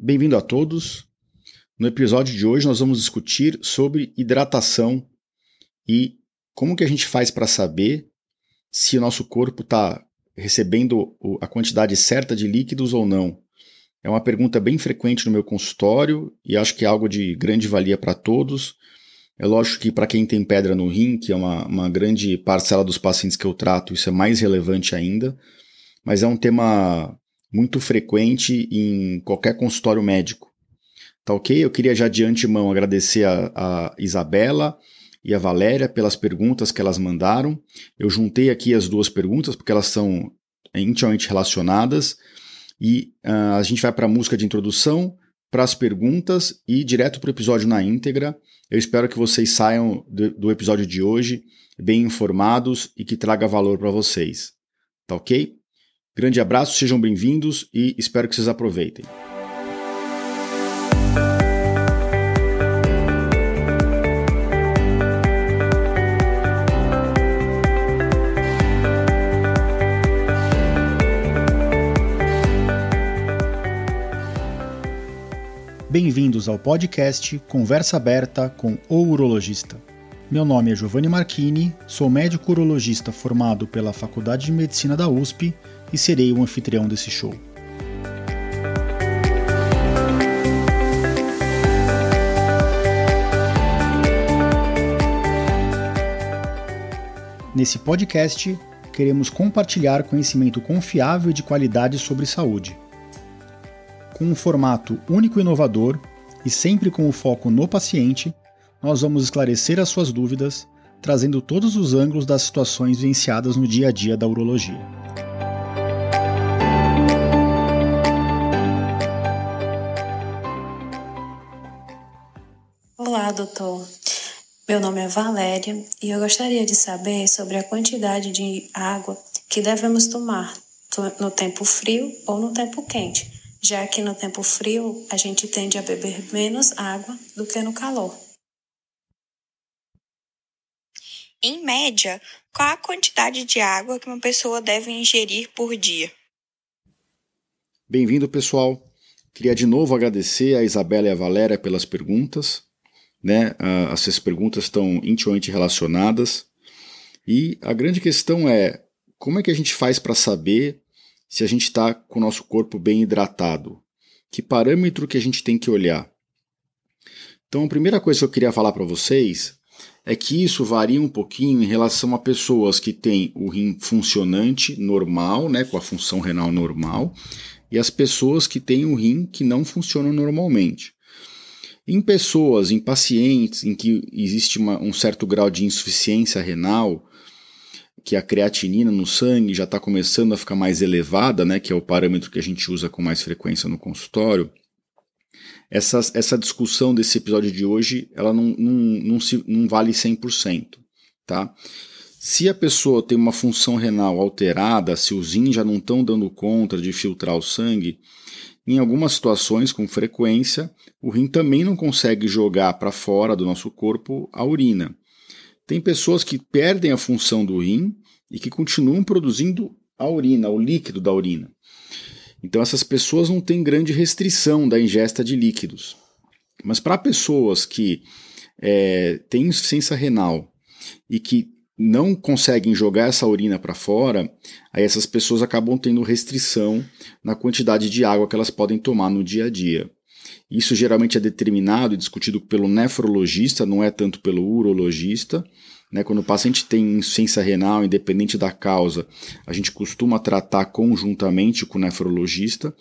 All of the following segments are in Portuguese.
bem-vindo a todos. No episódio de hoje nós vamos discutir sobre hidratação e como que a gente faz para saber se o nosso corpo está recebendo a quantidade certa de líquidos ou não. É uma pergunta bem frequente no meu consultório e acho que é algo de grande valia para todos. É lógico que para quem tem pedra no rim, que é uma, uma grande parcela dos pacientes que eu trato, isso é mais relevante ainda, mas é um tema muito frequente em qualquer consultório médico. Tá ok? Eu queria já de antemão agradecer a, a Isabela e a Valéria pelas perguntas que elas mandaram. Eu juntei aqui as duas perguntas porque elas são intimamente relacionadas e uh, a gente vai para a música de introdução, para as perguntas e direto para o episódio na íntegra. Eu espero que vocês saiam do, do episódio de hoje bem informados e que traga valor para vocês. Tá ok? Grande abraço, sejam bem-vindos e espero que vocês aproveitem. Bem-vindos ao podcast Conversa Aberta com o Urologista. Meu nome é Giovanni Marchini, sou médico urologista formado pela Faculdade de Medicina da USP e serei o anfitrião desse show. Nesse podcast, queremos compartilhar conhecimento confiável e de qualidade sobre saúde. Com um formato único e inovador e sempre com o foco no paciente, nós vamos esclarecer as suas dúvidas, trazendo todos os ângulos das situações vivenciadas no dia a dia da urologia. Doutor. Meu nome é Valéria e eu gostaria de saber sobre a quantidade de água que devemos tomar no tempo frio ou no tempo quente, já que no tempo frio a gente tende a beber menos água do que no calor. Em média, qual a quantidade de água que uma pessoa deve ingerir por dia? Bem-vindo, pessoal. Queria de novo agradecer a Isabela e a Valéria pelas perguntas né? essas perguntas estão intimamente relacionadas. E a grande questão é como é que a gente faz para saber se a gente está com o nosso corpo bem hidratado? Que parâmetro que a gente tem que olhar? Então, a primeira coisa que eu queria falar para vocês é que isso varia um pouquinho em relação a pessoas que têm o rim funcionante normal, né, com a função renal normal, e as pessoas que têm o rim que não funciona normalmente. Em pessoas, em pacientes em que existe uma, um certo grau de insuficiência renal, que a creatinina no sangue já está começando a ficar mais elevada, né, que é o parâmetro que a gente usa com mais frequência no consultório, essa, essa discussão desse episódio de hoje ela não, não, não, se, não vale 100%. Tá? Se a pessoa tem uma função renal alterada, se os rins já não estão dando conta de filtrar o sangue, em algumas situações, com frequência, o rim também não consegue jogar para fora do nosso corpo a urina. Tem pessoas que perdem a função do rim e que continuam produzindo a urina, o líquido da urina. Então, essas pessoas não têm grande restrição da ingesta de líquidos. Mas para pessoas que é, têm insuficiência renal e que não conseguem jogar essa urina para fora, aí essas pessoas acabam tendo restrição na quantidade de água que elas podem tomar no dia a dia. Isso geralmente é determinado e discutido pelo nefrologista, não é tanto pelo urologista. Né? Quando o paciente tem insuficiência renal, independente da causa, a gente costuma tratar conjuntamente com o nefrologista,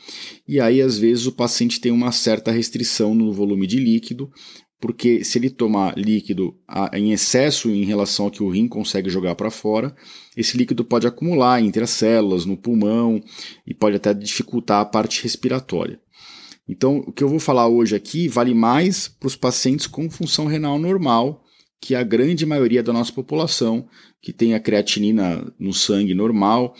e aí às vezes o paciente tem uma certa restrição no volume de líquido, porque se ele tomar líquido em excesso em relação ao que o rim consegue jogar para fora, esse líquido pode acumular entre as células, no pulmão e pode até dificultar a parte respiratória. Então, o que eu vou falar hoje aqui vale mais para os pacientes com função renal normal, que é a grande maioria da nossa população, que tem a creatinina no sangue normal,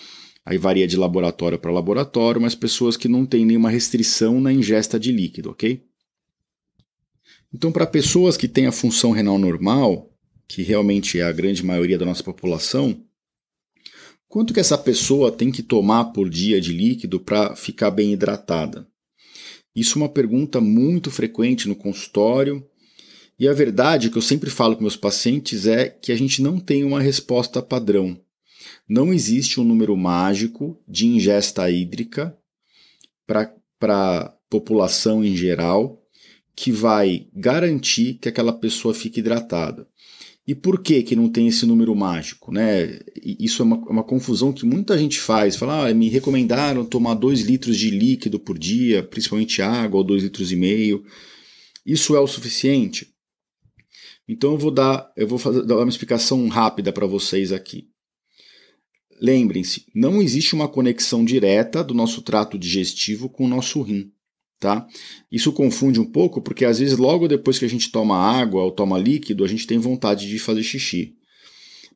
aí varia de laboratório para laboratório, mas pessoas que não têm nenhuma restrição na ingesta de líquido, ok? Então, para pessoas que têm a função renal normal, que realmente é a grande maioria da nossa população, quanto que essa pessoa tem que tomar por dia de líquido para ficar bem hidratada? Isso é uma pergunta muito frequente no consultório. E a verdade que eu sempre falo com meus pacientes é que a gente não tem uma resposta padrão. Não existe um número mágico de ingesta hídrica para a população em geral que vai garantir que aquela pessoa fique hidratada. E por que que não tem esse número mágico? Né? Isso é uma, é uma confusão que muita gente faz. Fala, ah, me recomendaram tomar 2 litros de líquido por dia, principalmente água, ou 2 litros e meio. Isso é o suficiente? Então eu vou dar, eu vou fazer, dar uma explicação rápida para vocês aqui. Lembrem-se, não existe uma conexão direta do nosso trato digestivo com o nosso rim tá? Isso confunde um pouco porque às vezes logo depois que a gente toma água ou toma líquido, a gente tem vontade de fazer xixi.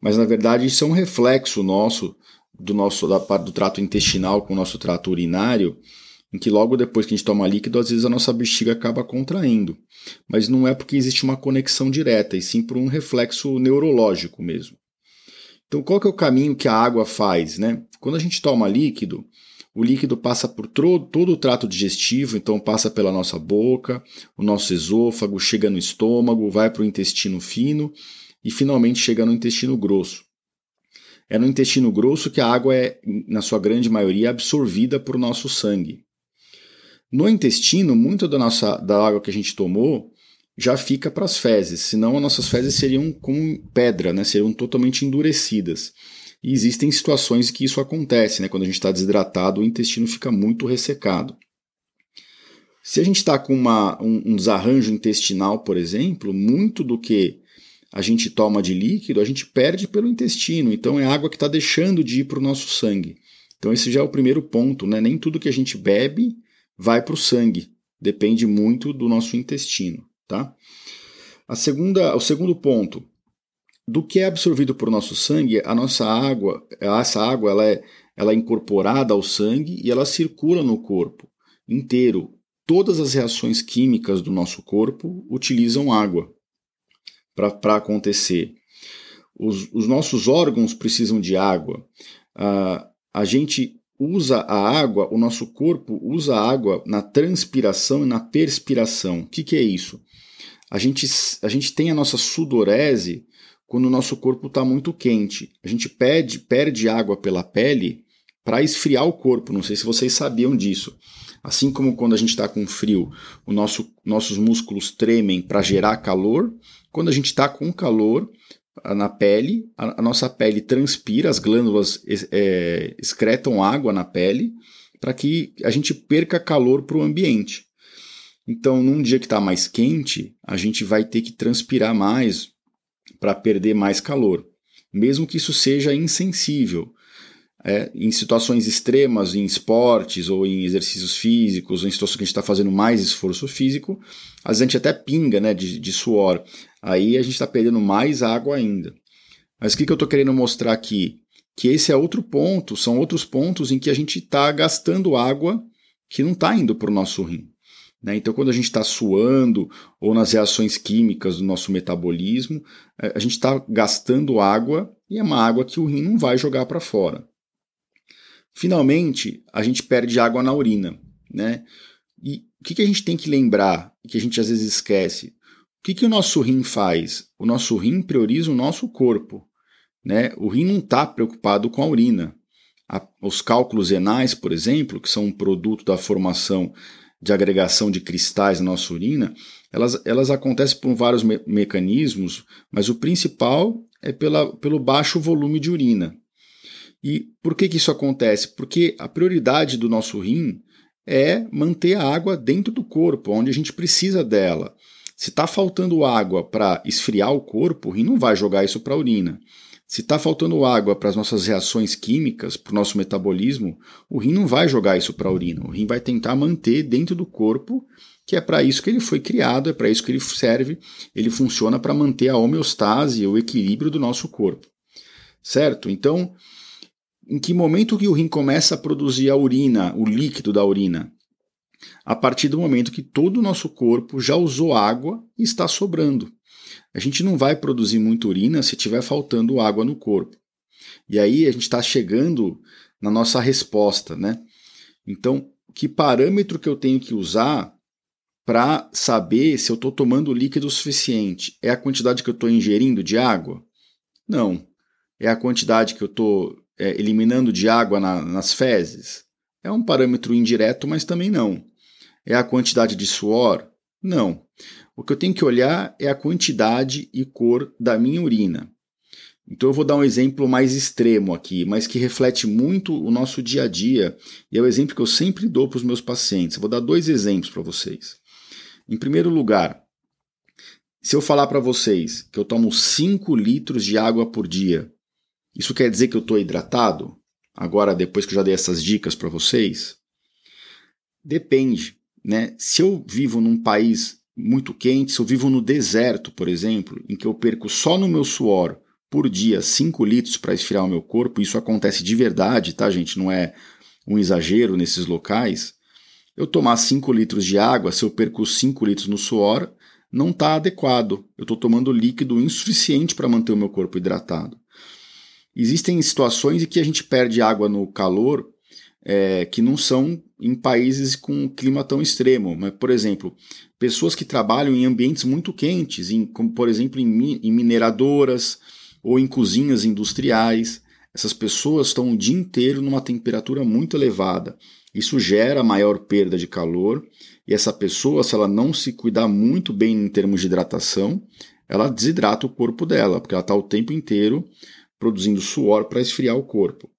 Mas na verdade isso é um reflexo nosso do nosso da parte do trato intestinal com o nosso trato urinário, em que logo depois que a gente toma líquido, às vezes a nossa bexiga acaba contraindo. Mas não é porque existe uma conexão direta, e sim por um reflexo neurológico mesmo. Então, qual que é o caminho que a água faz, né? Quando a gente toma líquido, o líquido passa por todo o trato digestivo, então passa pela nossa boca, o nosso esôfago, chega no estômago, vai para o intestino fino e finalmente chega no intestino grosso. É no intestino grosso que a água é, na sua grande maioria, absorvida por nosso sangue. No intestino, muita da, nossa, da água que a gente tomou já fica para as fezes, senão as nossas fezes seriam como pedra, né? seriam totalmente endurecidas. E existem situações que isso acontece, né? Quando a gente está desidratado, o intestino fica muito ressecado. Se a gente está com uma, um, um desarranjo intestinal, por exemplo, muito do que a gente toma de líquido, a gente perde pelo intestino. Então é água que está deixando de ir para o nosso sangue. Então esse já é o primeiro ponto, né? Nem tudo que a gente bebe vai para o sangue. Depende muito do nosso intestino, tá? A segunda, o segundo ponto, do que é absorvido por nosso sangue, a nossa água, essa água ela é, ela é incorporada ao sangue e ela circula no corpo inteiro. Todas as reações químicas do nosso corpo utilizam água para acontecer. Os, os, nossos órgãos precisam de água. Uh, a gente usa a água, o nosso corpo usa a água na transpiração e na perspiração. O que, que é isso? A gente, a gente tem a nossa sudorese quando o nosso corpo está muito quente. A gente perde, perde água pela pele para esfriar o corpo. Não sei se vocês sabiam disso. Assim como quando a gente está com frio, o nosso, nossos músculos tremem para gerar calor, quando a gente está com calor na pele, a, a, nossa pele transpira, as glândulas é, excretam água na pele para que a gente perca calor para o ambiente. Então, num dia que está mais quente, a gente vai ter que transpirar mais, para perder mais calor, mesmo que isso seja insensível. É, em situações extremas, em esportes ou em exercícios físicos, ou em situações que a gente está fazendo mais esforço físico, às vezes a gente até pinga né, de, de suor. Aí a gente está perdendo mais água ainda. Mas o que, que eu estou querendo mostrar aqui? Que esse é outro ponto, são outros pontos em que a gente está gastando água que não está indo para o nosso rim. Né? Então, quando a gente está suando ou nas reações químicas do nosso metabolismo, é, a gente está gastando água e é uma água que o rim não vai jogar para fora. Finalmente, a gente perde água na urina. Né? E o que, que a gente tem que lembrar, que a gente às vezes esquece? O que, que o nosso rim faz? O nosso rim prioriza o nosso corpo. Né? O rim não está preocupado com a urina. A, os cálculos renais, por exemplo, que são um produto da formação de agregação de cristais na nossa urina, elas, elas acontecem por vários me mecanismos, mas o principal é pela, pelo baixo volume de urina. E por que, que isso acontece? Porque a prioridade do nosso rim é manter a água dentro do corpo, onde a gente precisa dela. Se está faltando água para esfriar o corpo, o rim não vai jogar isso para a urina. Se está faltando água para as nossas reações químicas, para o nosso metabolismo, o rim não vai jogar isso para a urina. O rim vai tentar manter dentro do corpo, que é para isso que ele foi criado, é para isso que ele serve. Ele funciona para manter a homeostase, o equilíbrio do nosso corpo. Certo? Então, em que momento que o rim começa a produzir a urina, o líquido da urina? A partir do momento que todo o nosso corpo já usou água e está sobrando. A gente não vai produzir muita urina se tiver faltando água no corpo. E aí a gente está chegando na nossa resposta, né? Então, que parâmetro que eu tenho que usar para saber se eu estou tomando líquido suficiente? É a quantidade que eu estou ingerindo de água? Não. É a quantidade que eu estou é, eliminando de água na, nas fezes? É um parâmetro indireto, mas também não. É a quantidade de suor? Não. O que eu tenho que olhar é a quantidade e cor da minha urina. Então eu vou dar um exemplo mais extremo aqui, mas que reflete muito o nosso dia a dia e é o exemplo que eu sempre dou para os meus pacientes. Eu vou dar dois exemplos para vocês. Em primeiro lugar, se eu falar para vocês que eu tomo 5 litros de água por dia, isso quer dizer que eu estou hidratado? Agora, depois que eu já dei essas dicas para vocês? Depende. Né? Se eu vivo num país muito quente, se eu vivo no deserto, por exemplo, em que eu perco só no meu suor por dia 5 litros para esfriar o meu corpo, isso acontece de verdade, tá, gente? Não é um exagero nesses locais. Eu tomar 5 litros de água, se eu perco 5 litros no suor, não está adequado. Eu estou tomando líquido insuficiente para manter o meu corpo hidratado. Existem situações em que a gente perde água no calor é, que não são em países com clima tão extremo. Mas, por exemplo, pessoas que trabalham em ambientes muito quentes, em, como por exemplo em, em mineradoras ou em cozinhas industriais. Essas pessoas estão o dia inteiro numa temperatura muito elevada. Isso gera maior perda de calor e essa pessoa, se ela não se cuidar muito bem em termos de hidratação, ela desidrata o corpo dela, porque ela está o tempo inteiro produzindo suor para esfriar o corpo.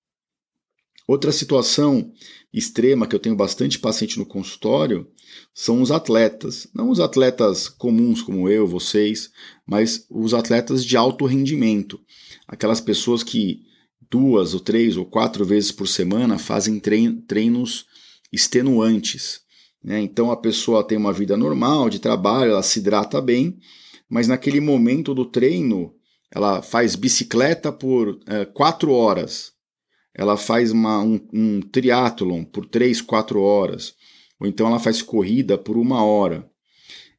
Outra situação extrema que eu tenho bastante paciente no consultório são os atletas. Não os atletas comuns como eu, vocês, mas os atletas de alto rendimento. Aquelas pessoas que duas ou três ou quatro vezes por semana fazem treinos extenuantes. Né? Então a pessoa tem uma vida normal de trabalho, ela se hidrata bem, mas naquele momento do treino ela faz bicicleta por é, quatro horas ela faz uma, um, um triatlon por 3, 4 horas, ou então ela faz corrida por uma hora.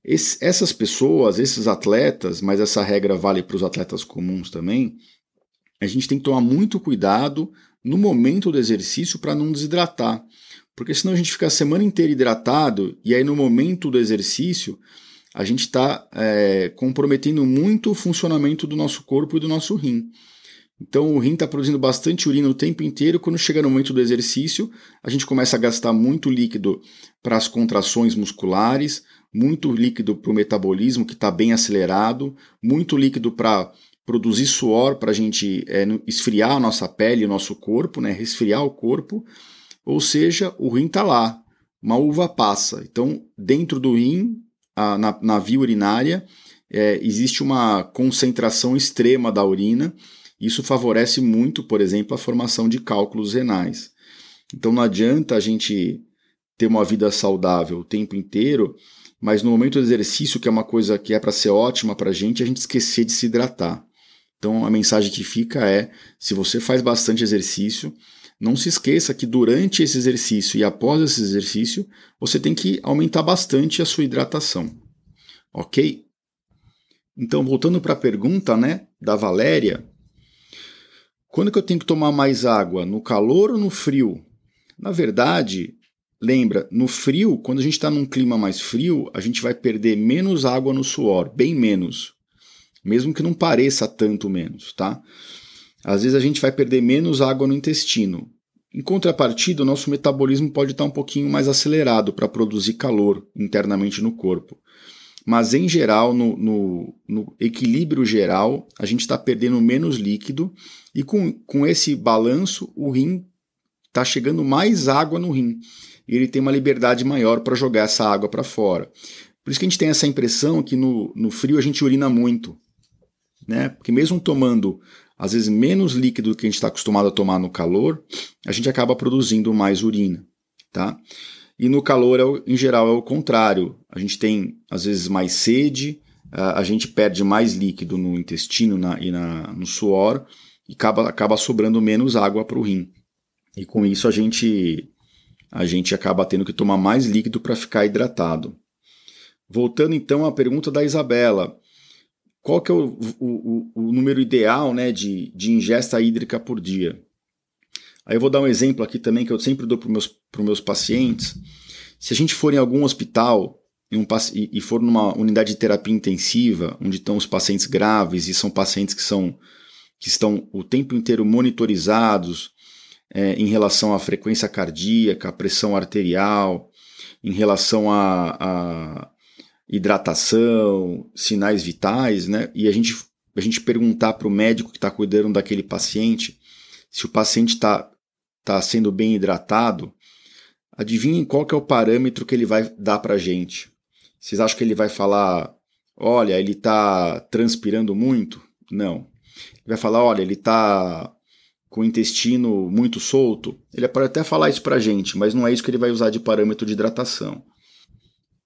Esse, essas pessoas, esses atletas, mas essa regra vale para os atletas comuns também, a gente tem que tomar muito cuidado no momento do exercício para não desidratar. Porque senão a gente fica a semana inteira hidratado e aí no momento do exercício a gente está é, comprometendo muito o funcionamento do nosso corpo e do nosso rim. Então o rim está produzindo bastante urina o tempo inteiro. Quando chega no momento do exercício, a gente começa a gastar muito líquido para as contrações musculares, muito líquido para o metabolismo que está bem acelerado, muito líquido para produzir suor para a gente é, esfriar a nossa pele, o nosso corpo, né, resfriar o corpo. Ou seja, o rim está lá, uma uva passa. Então, dentro do rim, a, na, na via urinária, é, existe uma concentração extrema da urina isso favorece muito, por exemplo, a formação de cálculos renais. Então não adianta a gente ter uma vida saudável o tempo inteiro, mas no momento do exercício, que é uma coisa que é para ser ótima para a gente, a gente esquecer de se hidratar. Então a mensagem que fica é: se você faz bastante exercício, não se esqueça que durante esse exercício e após esse exercício, você tem que aumentar bastante a sua hidratação. Ok? Então, voltando para a pergunta né, da Valéria, quando que eu tenho que tomar mais água? No calor ou no frio? Na verdade, lembra, no frio, quando a gente está num clima mais frio, a gente vai perder menos água no suor, bem menos. Mesmo que não pareça tanto menos, tá? Às vezes a gente vai perder menos água no intestino. Em contrapartida, o nosso metabolismo pode estar um pouquinho mais acelerado para produzir calor internamente no corpo. Mas em geral, no, no, no equilíbrio geral, a gente está perdendo menos líquido e com, com esse balanço, o rim está chegando mais água no rim. E ele tem uma liberdade maior para jogar essa água para fora. Por isso que a gente tem essa impressão que no, no frio a gente urina muito. Né? Porque mesmo tomando, às vezes, menos líquido do que a gente está acostumado a tomar no calor, a gente acaba produzindo mais urina. Tá? E no calor, é, em geral, é o contrário. A gente tem, às vezes, mais sede, a gente perde mais líquido no intestino na, e na, no suor e acaba, acaba sobrando menos água para o rim. E com isso a gente, a gente acaba tendo que tomar mais líquido para ficar hidratado. Voltando então à pergunta da Isabela. Qual que é o, o, o número ideal né, de, de ingesta hídrica por dia? Aí eu vou dar um exemplo aqui também que eu sempre dou para os meus, meus pacientes. Se a gente for em algum hospital um, e for numa unidade de terapia intensiva, onde estão os pacientes graves e são pacientes que, são, que estão o tempo inteiro monitorizados é, em relação à frequência cardíaca, à pressão arterial, em relação à hidratação, sinais vitais, né? E a gente, a gente perguntar para o médico que está cuidando daquele paciente se o paciente está tá sendo bem hidratado, adivinhem qual que é o parâmetro que ele vai dar para a gente. Vocês acham que ele vai falar, olha, ele está transpirando muito? Não. Ele vai falar, olha, ele está com o intestino muito solto. Ele pode até falar isso para a gente, mas não é isso que ele vai usar de parâmetro de hidratação.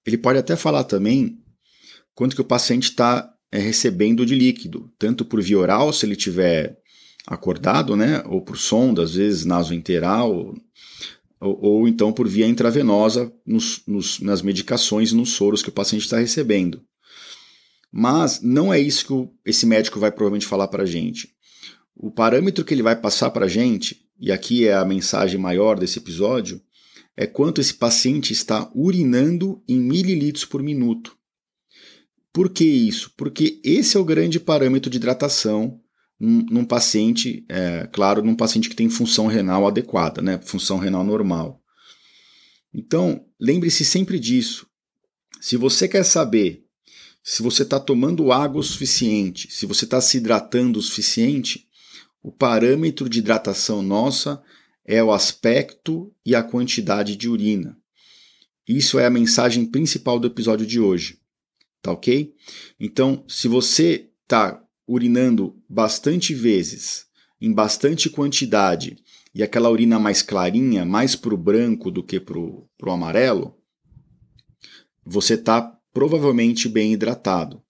Ele pode até falar também quanto que o paciente está é, recebendo de líquido, tanto por via oral, se ele tiver acordado, né, ou por sonda, às vezes nasointeral, ou, ou então por via intravenosa nos, nos, nas medicações e nos soros que o paciente está recebendo. Mas não é isso que o, esse médico vai provavelmente falar para a gente. O parâmetro que ele vai passar para a gente, e aqui é a mensagem maior desse episódio, é quanto esse paciente está urinando em mililitros por minuto. Por que isso? Porque esse é o grande parâmetro de hidratação num, paciente, é, claro, num paciente que tem função renal adequada, né? função renal normal. Então, lembre-se sempre disso. Se você quer saber se você está tomando água o suficiente, se você está se hidratando o suficiente, o parâmetro de hidratação nossa é o aspecto e a quantidade de urina. Isso é a mensagem principal do episódio de hoje. Tá ok? Então, se você está urinando bastante vezes, em bastante quantidade, e aquela urina mais clarinha, mais para o branco do que para o amarelo, você está provavelmente bem hidratado.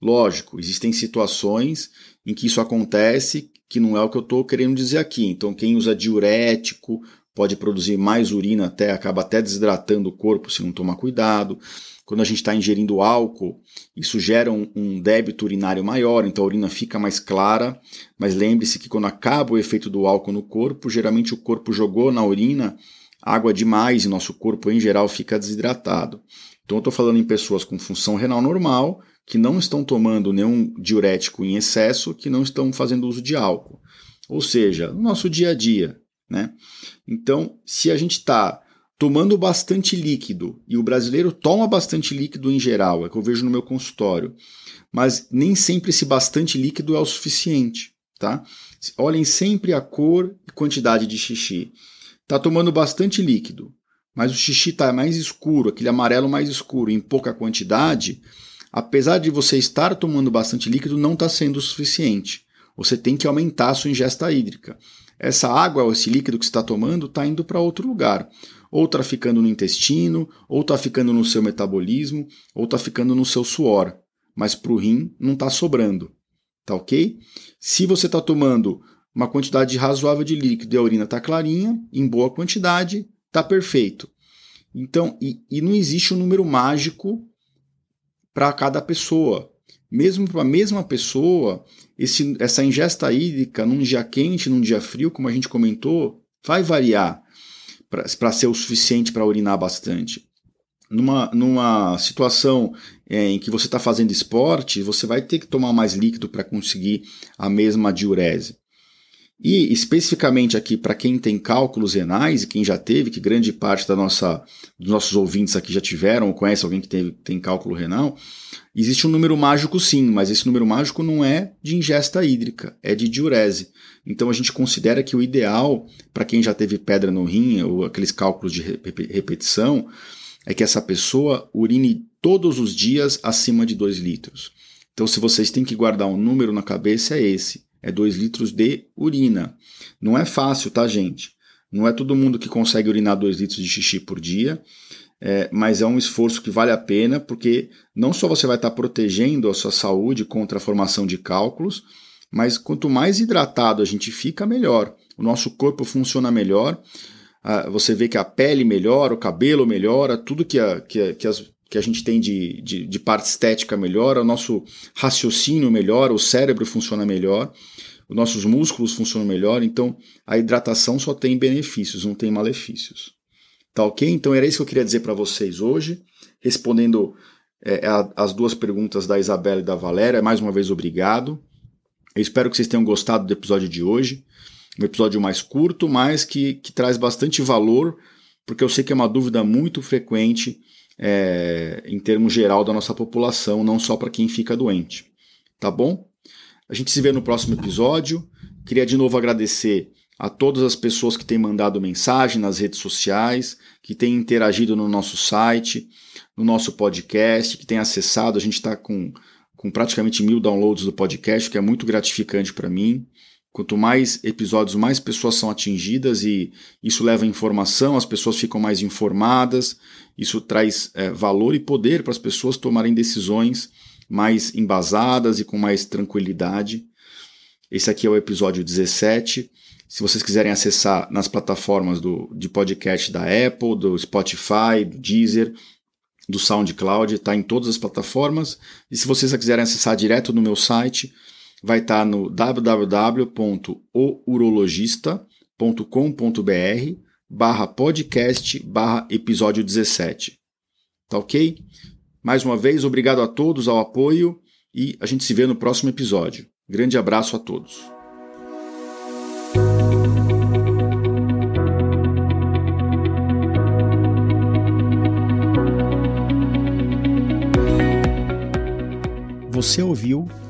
Lógico, existem situações em que isso acontece que não é o que eu estou querendo dizer aqui. Então, quem usa diurético pode produzir mais urina, até acaba até desidratando o corpo se não tomar cuidado. Quando a gente está ingerindo álcool, isso gera um, um, débito urinário maior, então a urina fica mais clara. Mas lembre-se que quando acaba o efeito do álcool no corpo, geralmente o corpo jogou na urina água demais e nosso corpo em geral fica desidratado. Então eu estou falando em pessoas com função renal normal que não estão tomando nenhum diurético em excesso, que não estão fazendo uso de álcool. Ou seja, no nosso dia a dia. Né? Então, se a gente está tomando bastante líquido, e o brasileiro toma bastante líquido em geral, é que eu vejo no meu consultório, mas nem sempre esse bastante líquido é o suficiente. Tá? Olhem sempre a cor e quantidade de xixi. Está tomando bastante líquido, mas o xixi está mais escuro, aquele amarelo mais escuro, em pouca quantidade, apesar de você estar tomando bastante líquido, não está sendo o suficiente. Você tem que aumentar a sua ingesta hídrica. Essa água ou esse líquido que você está tomando está indo para outro lugar. Ou está ficando no intestino, ou está ficando no seu metabolismo, ou está ficando no seu suor. Mas para o rim não está sobrando. Tá ok? Se você está tomando uma quantidade razoável de líquido e a urina está clarinha, em boa quantidade, está perfeito. Então, e, e não existe um número mágico para cada pessoa. Mesmo para a mesma pessoa, esse, essa ingesta hídrica num dia quente, num dia frio, como a gente comentou, vai variar para ser o suficiente para urinar bastante. Numa, numa situação é, em que você está fazendo esporte, você vai ter que tomar mais líquido para conseguir a mesma diurese. E especificamente aqui para quem tem cálculos renais e quem já teve, que grande parte da nossa, dos nossos ouvintes aqui já tiveram ou conhece alguém que teve, tem cálculo renal, existe um número mágico sim, mas esse número mágico não é de ingesta hídrica, é de diurese. Então a gente considera que o ideal para quem já teve pedra no rim ou aqueles cálculos de repetição é que essa pessoa urine todos os dias acima de 2 litros. Então se vocês têm que guardar um número na cabeça é esse é 2 litros de urina. Não é fácil, tá, gente? Não é todo mundo que consegue urinar 2 litros de xixi por dia, é, mas é um esforço que vale a pena, porque não só você vai estar protegendo a sua saúde contra a formação de cálculos, mas quanto mais hidratado a gente fica, melhor. O nosso corpo funciona melhor, você vê que a pele melhora, o cabelo melhora, tudo que, a, que, a, que as que a gente tem de, de, de parte estética melhora, o nosso raciocínio melhora, o cérebro funciona melhor, os nossos músculos funcionam melhor, então a hidratação só tem benefícios, não tem malefícios. Tá ok? Então era isso que eu queria dizer para vocês hoje, respondendo é, a, as duas perguntas da Isabela e da Valéria. Mais uma vez, obrigado. Eu espero que vocês tenham gostado do episódio de hoje. Um episódio mais curto, mas que, que traz bastante valor, porque eu sei que é uma dúvida muito frequente é, em termos geral da nossa população, não só para quem fica doente. Tá bom? A gente se vê no próximo episódio. Queria de novo agradecer a todas as pessoas que têm mandado mensagem nas redes sociais, que têm interagido no nosso site, no nosso podcast, que têm acessado. A gente está com, com praticamente mil downloads do podcast, que é muito gratificante para mim. Quanto mais episódios, mais pessoas são atingidas e isso leva informação, as pessoas ficam mais informadas, isso traz é, valor e poder para as pessoas tomarem decisões mais embasadas e com mais tranquilidade. Esse aqui é o episódio 17. Se vocês quiserem acessar nas plataformas do, de podcast da Apple, do Spotify, do Deezer, do SoundCloud, está em todas as plataformas. E se vocês quiserem acessar direto no meu site, vai estar tá no www.ourologista.com.br barra podcast barra episódio 17. Tá ok? Mais uma vez, obrigado a todos ao apoio e a gente se vê no próximo episódio. Grande abraço a todos. Você ouviu